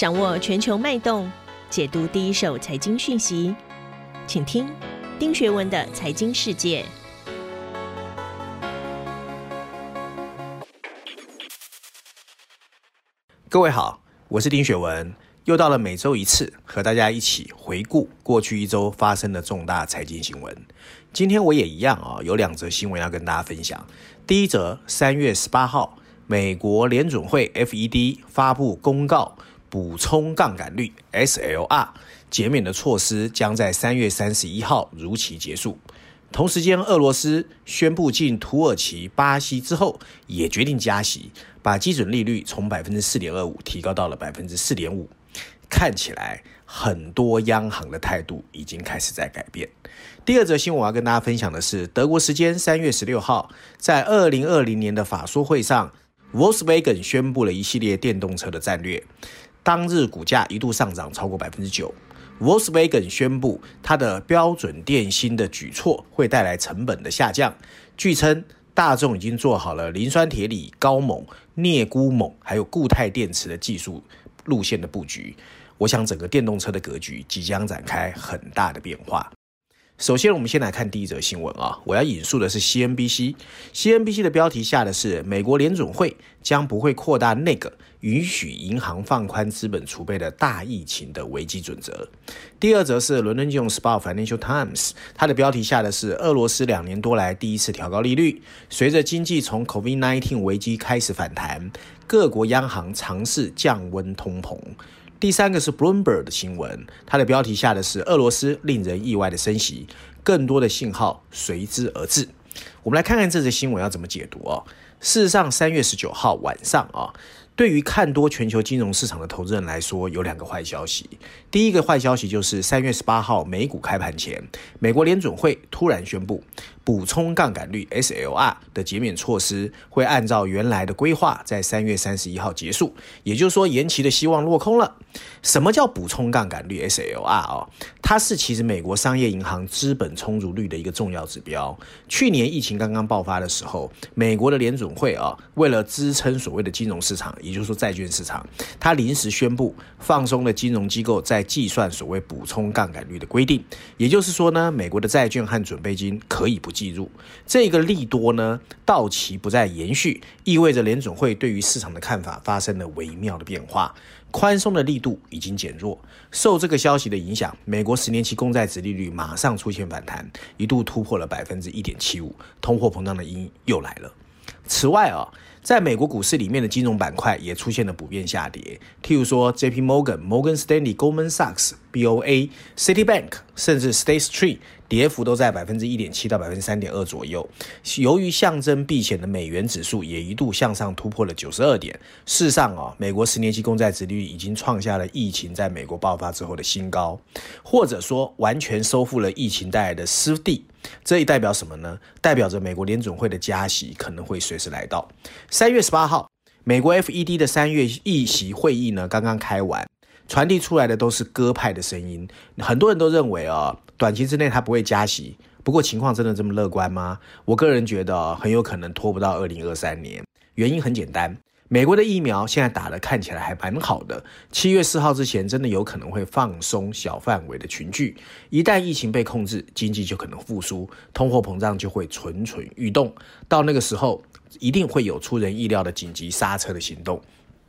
掌握全球脉动，解读第一手财经讯息，请听丁学文的财经世界。各位好，我是丁学文，又到了每周一次和大家一起回顾过去一周发生的重大财经新闻。今天我也一样啊，有两则新闻要跟大家分享。第一则，三月十八号，美国联准会 FED 发布公告，补充杠杆率 SLR 减免的措施将在三月三十一号如期结束。同时间，俄罗斯宣布进土耳其、巴西之后，也决定加息，把基准利率从百分之四点二五提高到了百分之四点五。看起来很多央行的态度已经开始在改变。第二则新闻我要跟大家分享的是，德国时间三月十六号，在二零二零年的法说会上，Volkswagen 宣布了一系列电动车的战略，当日股价一度上涨超过百分之九。Volkswagen 宣布，它的标准电芯的举措会带来成本的下降。据称，大众已经做好了磷酸铁锂、高锰、镍钴锰还有固态电池的技术路线的布局。我想，整个电动车的格局即将展开很大的变化。首先，我们先来看第一则新闻啊，我要引述的是 CNBC，CNBC 的标题下的是美国联准会将不会扩大那个允许银行放宽资本储备的大疫情的危机准则。第二则是伦敦金融时报 Financial Times，它的标题下的是俄罗斯两年多来第一次调高利率，随着经济从 COVID-19 危机开始反弹，各国央行尝试降温通膨。第三个是 Bloomberg 的新闻，它的标题下的是俄罗斯令人意外的升息，更多的信号随之而至。我们来看看这则新闻要怎么解读哦。事实上，三月十九号晚上啊。对于看多全球金融市场的投资人来说，有两个坏消息。第一个坏消息就是三月十八号美股开盘前，美国联准会突然宣布，补充杠杆率 SLR 的减免措施会按照原来的规划在三月三十一号结束，也就是说延期的希望落空了。什么叫补充杠杆率 SLR 啊？它是其实美国商业银行资本充足率的一个重要指标。去年疫情刚刚爆发的时候，美国的联准会啊，为了支撑所谓的金融市场。也就是说，债券市场它临时宣布放松了金融机构在计算所谓补充杠杆率的规定。也就是说呢，美国的债券和准备金可以不计入。这个利多呢，到期不再延续，意味着联准会对于市场的看法发生了微妙的变化，宽松的力度已经减弱。受这个消息的影响，美国十年期公债殖利率马上出现反弹，一度突破了百分之一点七五，通货膨胀的音又来了。此外啊。在美国股市里面的金融板块也出现了普遍下跌，譬如说 J.P. Morgan、Morgan Stanley、Goldman Sachs、B.O.A、Citibank，甚至 State Street，跌幅都在百分之一点七到百分之三点二左右。由于象征避险的美元指数也一度向上突破了九十二点。事实上啊，美国十年期公债殖利率已经创下了疫情在美国爆发之后的新高，或者说完全收复了疫情带来的失地。这也代表什么呢？代表着美国联准会的加息可能会随时来到。三月十八号，美国 FED 的三月议席会议呢刚刚开完，传递出来的都是鸽派的声音。很多人都认为啊，短期之内它不会加息。不过情况真的这么乐观吗？我个人觉得很有可能拖不到二零二三年。原因很简单。美国的疫苗现在打的看起来还蛮好的，七月四号之前真的有可能会放松小范围的群聚，一旦疫情被控制，经济就可能复苏，通货膨胀就会蠢蠢欲动，到那个时候一定会有出人意料的紧急刹车的行动。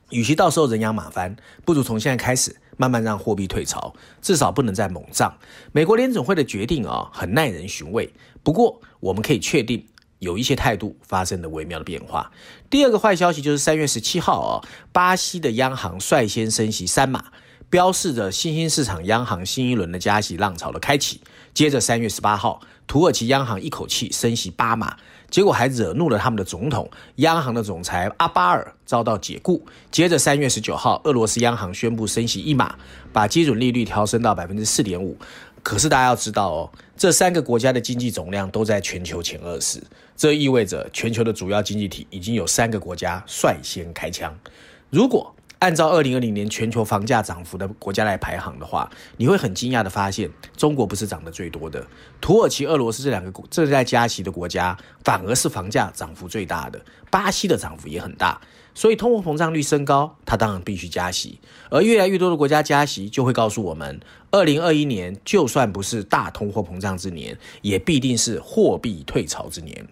与其到时候人仰马翻，不如从现在开始慢慢让货币退潮，至少不能再猛涨。美国联总会的决定啊，很耐人寻味，不过我们可以确定。有一些态度发生了微妙的变化。第二个坏消息就是三月十七号啊，巴西的央行率先升息三码，标示着新兴市场央行新一轮的加息浪潮的开启。接着三月十八号，土耳其央行一口气升息八码，结果还惹怒了他们的总统，央行的总裁阿巴尔遭到解雇。接着三月十九号，俄罗斯央行宣布升息一码，把基准利率调升到百分之四点五。可是大家要知道哦，这三个国家的经济总量都在全球前二十，这意味着全球的主要经济体已经有三个国家率先开枪。如果按照二零二零年全球房价涨幅的国家来排行的话，你会很惊讶的发现，中国不是涨得最多的，土耳其、俄罗斯这两个正在加息的国家，反而是房价涨幅最大的。巴西的涨幅也很大，所以通货膨胀率升高，它当然必须加息。而越来越多的国家加息，就会告诉我们，二零二一年就算不是大通货膨胀之年，也必定是货币退潮之年。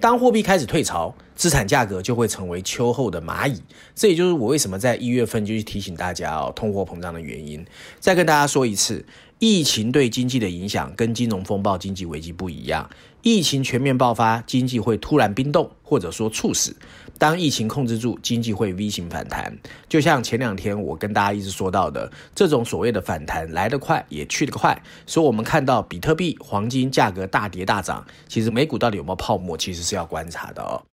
当货币开始退潮，资产价格就会成为秋后的蚂蚁。这也就是我为什么在一月份就去提醒大家哦，通货膨胀的原因。再跟大家说一次，疫情对经济的影响跟金融风暴、经济危机不一样。疫情全面爆发，经济会突然冰冻，或者说猝死。当疫情控制住，经济会 V 型反弹。就像前两天我跟大家一直说到的，这种所谓的反弹来得快，也去得快。所以，我们看到比特币、黄金价格大跌大涨，其实美股到底有没有泡沫，其实是要观察的哦。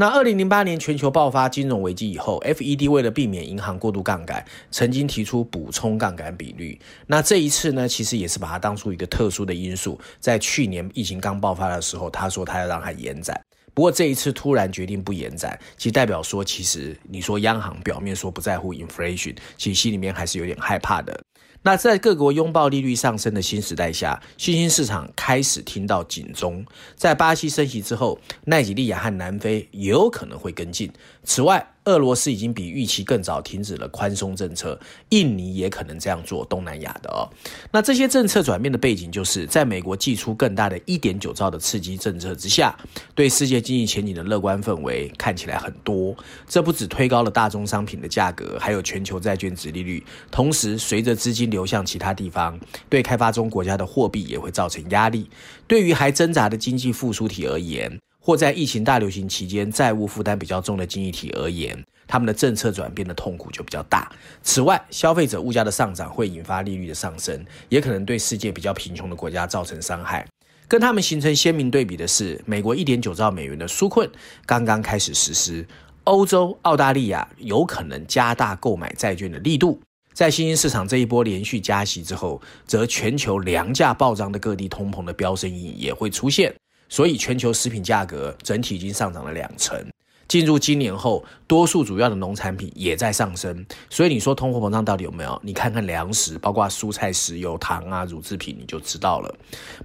那二零零八年全球爆发金融危机以后，FED 为了避免银行过度杠杆，曾经提出补充杠杆比率。那这一次呢，其实也是把它当出一个特殊的因素，在去年疫情刚爆发的时候，他说他要让它延展。不过这一次突然决定不延展，其实代表说，其实你说央行表面说不在乎 inflation，其实心里面还是有点害怕的。那在各国拥抱利率上升的新时代下，新兴市场开始听到警钟。在巴西升息之后，奈及利亚和南非也有可能会跟进。此外，俄罗斯已经比预期更早停止了宽松政策，印尼也可能这样做，东南亚的哦。那这些政策转变的背景，就是在美国寄出更大的一点九兆的刺激政策之下，对世界经济前景的乐观氛围看起来很多。这不止推高了大宗商品的价格，还有全球债券值利率。同时，随着资金流向其他地方，对开发中国家的货币也会造成压力。对于还挣扎的经济复苏体而言，或在疫情大流行期间债务负担比较重的经济体而言，他们的政策转变的痛苦就比较大。此外，消费者物价的上涨会引发利率的上升，也可能对世界比较贫穷的国家造成伤害。跟他们形成鲜明对比的是，美国一点九兆美元的纾困刚刚开始实施，欧洲、澳大利亚有可能加大购买债券的力度。在新兴市场这一波连续加息之后，则全球粮价暴涨的各地通膨的飙升影也会出现。所以，全球食品价格整体已经上涨了两成。进入今年后，多数主要的农产品也在上升。所以，你说通货膨胀到底有没有？你看看粮食，包括蔬菜、石油、糖啊、乳制品，你就知道了。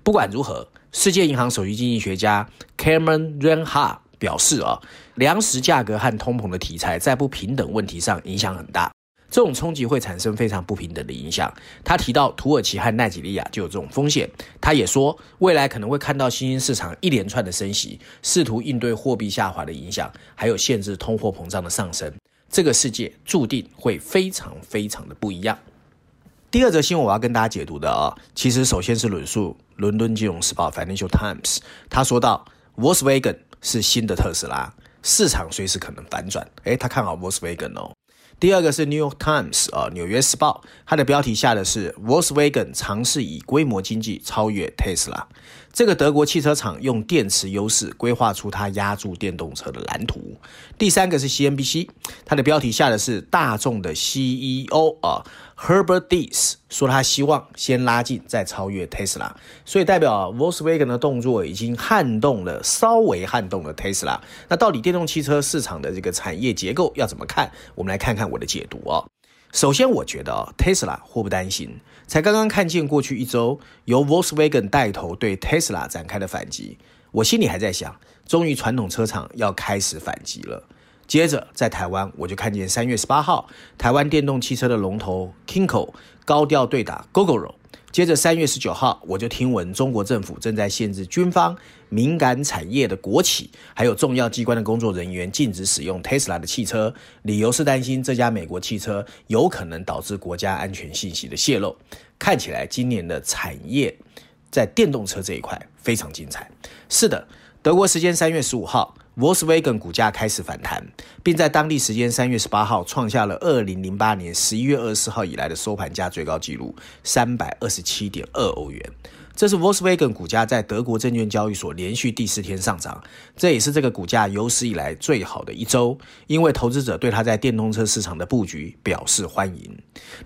不管如何，世界银行首席经济学家 Cameron Renhart 表示啊，粮食价格和通膨的题材在不平等问题上影响很大。这种冲击会产生非常不平等的影响。他提到土耳其和奈及利亚就有这种风险。他也说，未来可能会看到新兴市场一连串的升息，试图应对货币下滑的影响，还有限制通货膨胀的上升。这个世界注定会非常非常的不一样。第二则新闻我要跟大家解读的啊，其实首先是论述伦敦金融时报 （Financial Times），他说到，Volkswagen 是新的特斯拉，市场随时可能反转。诶，他看好 Volkswagen 哦。第二个是《New York Times》啊，《纽约时报》，它的标题下的是 Volkswagen 尝试以规模经济超越 Tesla。这个德国汽车厂用电池优势规划出它压住电动车的蓝图。第三个是 CNBC，它的标题下的是大众的 CEO 啊。Herbert d i e s 说，他希望先拉近，再超越 Tesla，所以代表 Volkswagen 的动作已经撼动了，稍微撼动了 Tesla。那到底电动汽车市场的这个产业结构要怎么看？我们来看看我的解读哦。首先，我觉得 Tesla 祸不单行，才刚刚看见过去一周由 Volkswagen 带头对 Tesla 展开的反击，我心里还在想，终于传统车厂要开始反击了。接着在台湾，我就看见三月十八号，台湾电动汽车的龙头 Kinko 高调对打 Google。接着三月十九号，我就听闻中国政府正在限制军方敏感产业的国企，还有重要机关的工作人员禁止使用 Tesla 的汽车，理由是担心这家美国汽车有可能导致国家安全信息的泄露。看起来今年的产业在电动车这一块非常精彩。是的，德国时间三月十五号。Volkswagen 股价开始反弹，并在当地时间三月十八号创下了二零零八年十一月二十四号以来的收盘价最高纪录三百二十七点二欧元。这是 Volkswagen 股价在德国证券交易所连续第四天上涨，这也是这个股价有史以来最好的一周，因为投资者对它在电动车市场的布局表示欢迎。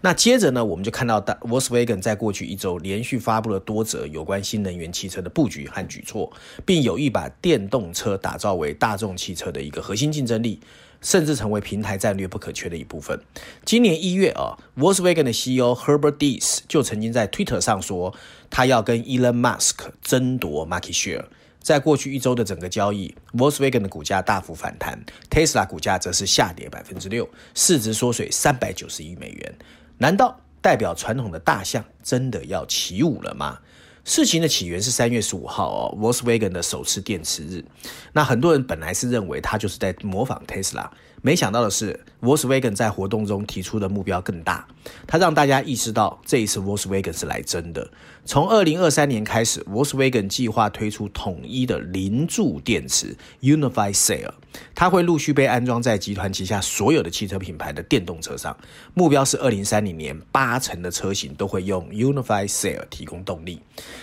那接着呢，我们就看到 Volkswagen 在过去一周连续发布了多则有关新能源汽车的布局和举措，并有意把电动车打造为大众汽车的一个核心竞争力。甚至成为平台战略不可缺的一部分。今年一月啊，Volkswagen 的 CEO Herbert Diess 就曾经在 Twitter 上说，他要跟 Elon Musk 争夺 market share。在过去一周的整个交易，Volkswagen 的股价大幅反弹，Tesla 股价则是下跌百分之六，市值缩水三百九十亿美元。难道代表传统的大象真的要起舞了吗？事情的起源是三月十五号哦，Volkswagen 的首次电池日。那很多人本来是认为他就是在模仿 Tesla，没想到的是，Volkswagen 在活动中提出的目标更大，他让大家意识到这一次 Volkswagen 是来真的。从二零二三年开始，Volkswagen 计划推出统一的零柱电池 Unified Cell。它会陆续被安装在集团旗下所有的汽车品牌的电动车上，目标是二零三零年八成的车型都会用 Unified Cell 提供动力。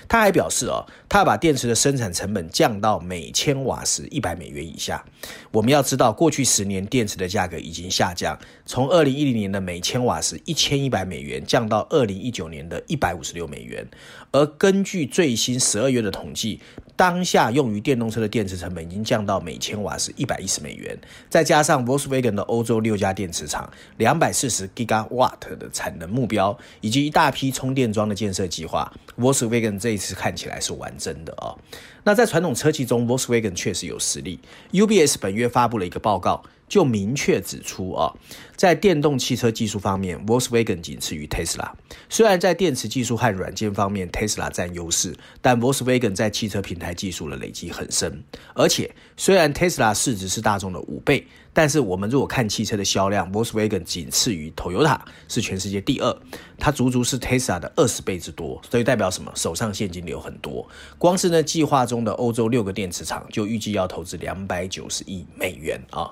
他还表示哦，他要把电池的生产成本降到每千瓦时一百美元以下。我们要知道，过去十年电电池的价格已经下降，从二零一零年的每千瓦时一千一百美元降到二零一九年的一百五十六美元。而根据最新十二月的统计，当下用于电动车的电池成本已经降到每千瓦时一百一十美元，再加上 Volkswagen 的欧洲六家电池厂两百四十 Gigawatt 的产能目标，以及一大批充电桩的建设计划，Volkswagen 这一次看起来是玩真的哦。那在传统车企中，Volkswagen 确实有实力。UBS 本月发布了一个报告。就明确指出啊，在电动汽车技术方面，Volkswagen 仅次于 Tesla。虽然在电池技术和软件方面，Tesla 占优势，但 Volkswagen 在汽车平台技术的累积很深。而且，虽然 Tesla 市值是大众的五倍。但是我们如果看汽车的销量，Volkswagen 仅次于 Toyota，是全世界第二，它足足是 Tesla 的二十倍之多，所以代表什么？手上现金流很多。光是呢计划中的欧洲六个电池厂，就预计要投资两百九十亿美元啊。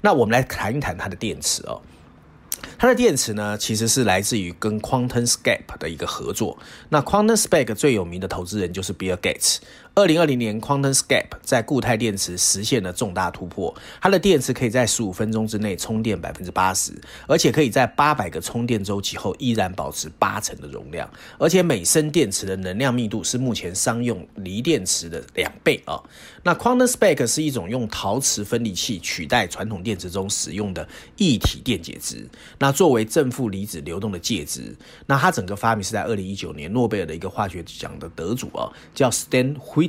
那我们来谈一谈它的电池哦。它的电池呢，其实是来自于跟 QuantumScape 的一个合作。那 QuantumScape 最有名的投资人就是 Bill Gates。二零二零年，QuantumScape 在固态电池实现了重大突破。它的电池可以在十五分钟之内充电百分之八十，而且可以在八百个充电周期后依然保持八成的容量。而且每升电池的能量密度是目前商用锂电池的两倍啊。那 QuantumScape 是一种用陶瓷分离器取代传统电池中使用的一体电解质，那作为正负离子流动的介质。那它整个发明是在二零一九年诺贝尔的一个化学奖的得主啊，叫 Stan Hu。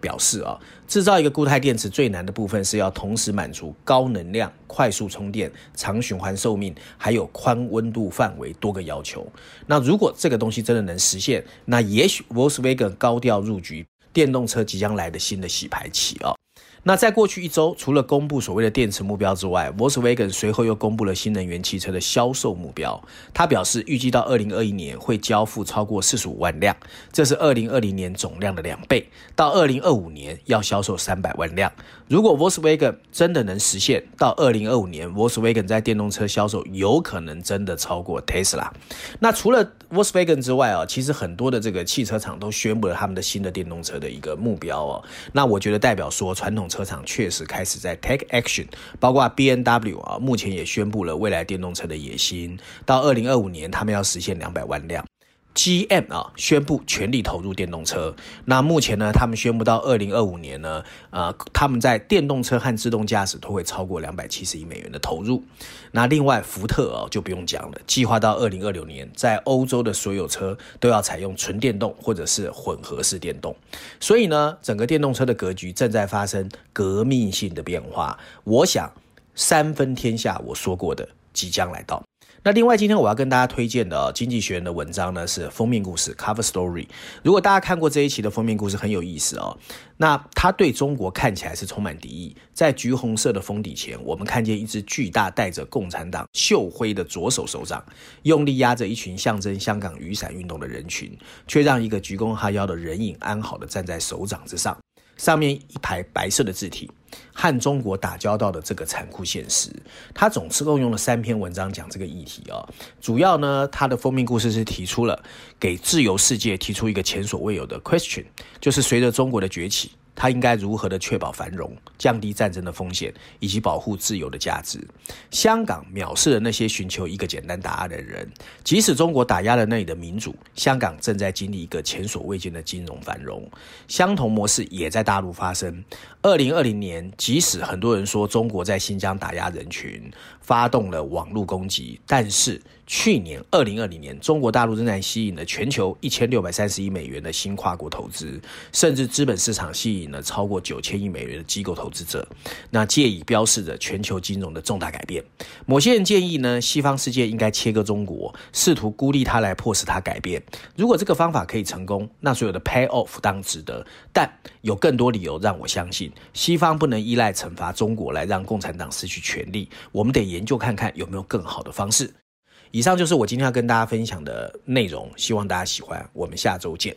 表示啊，制造一个固态电池最难的部分是要同时满足高能量、快速充电、长循环寿命，还有宽温度范围多个要求。那如果这个东西真的能实现，那也许 Volkswagen 高调入局，电动车即将来的新的洗牌期啊。那在过去一周，除了公布所谓的电池目标之外，Volkswagen 随后又公布了新能源汽车的销售目标。他表示，预计到二零二一年会交付超过四十五万辆，这是二零二零年总量的两倍。到二零二五年要销售三百万辆。如果 Volkswagen 真的能实现，到二零二五年，Volkswagen 在电动车销售有可能真的超过 Tesla。那除了 Volkswagen 之外啊，其实很多的这个汽车厂都宣布了他们的新的电动车的一个目标哦。那我觉得代表说传统车。厂确实开始在 take action，包括 B N W 啊，目前也宣布了未来电动车的野心，到二零二五年他们要实现两百万辆。G M 啊，宣布全力投入电动车。那目前呢，他们宣布到二零二五年呢，呃，他们在电动车和自动驾驶都会超过两百七十亿美元的投入。那另外，福特哦就不用讲了，计划到二零二六年，在欧洲的所有车都要采用纯电动或者是混合式电动。所以呢，整个电动车的格局正在发生革命性的变化。我想，三分天下我说过的即将来到。那另外，今天我要跟大家推荐的《经济学人》的文章呢，是封面故事 （Cover Story）。如果大家看过这一期的封面故事，很有意思哦。那他对中国看起来是充满敌意，在橘红色的封底前，我们看见一只巨大带着共产党绣徽的左手手掌，用力压着一群象征香港雨伞运动的人群，却让一个鞠躬哈腰的人影安好的站在手掌之上。上面一排白色的字体，和中国打交道的这个残酷现实。他总是共用了三篇文章讲这个议题哦。主要呢，他的封面故事是提出了给自由世界提出一个前所未有的 question，就是随着中国的崛起。他应该如何的确保繁荣、降低战争的风险以及保护自由的价值。香港藐视了那些寻求一个简单答案的人。即使中国打压了那里的民主，香港正在经历一个前所未见的金融繁荣。相同模式也在大陆发生。二零二零年，即使很多人说中国在新疆打压人群，发动了网络攻击，但是去年二零二零年，中国大陆仍然吸引了全球一千六百三十亿美元的新跨国投资，甚至资本市场吸引了超过九千亿美元的机构投资者。那借以标示着全球金融的重大改变。某些人建议呢，西方世界应该切割中国，试图孤立它来迫使它改变。如果这个方法可以成功，那所有的 pay off 当值得。但有更多理由让我相信。西方不能依赖惩罚中国来让共产党失去权力，我们得研究看看有没有更好的方式。以上就是我今天要跟大家分享的内容，希望大家喜欢。我们下周见。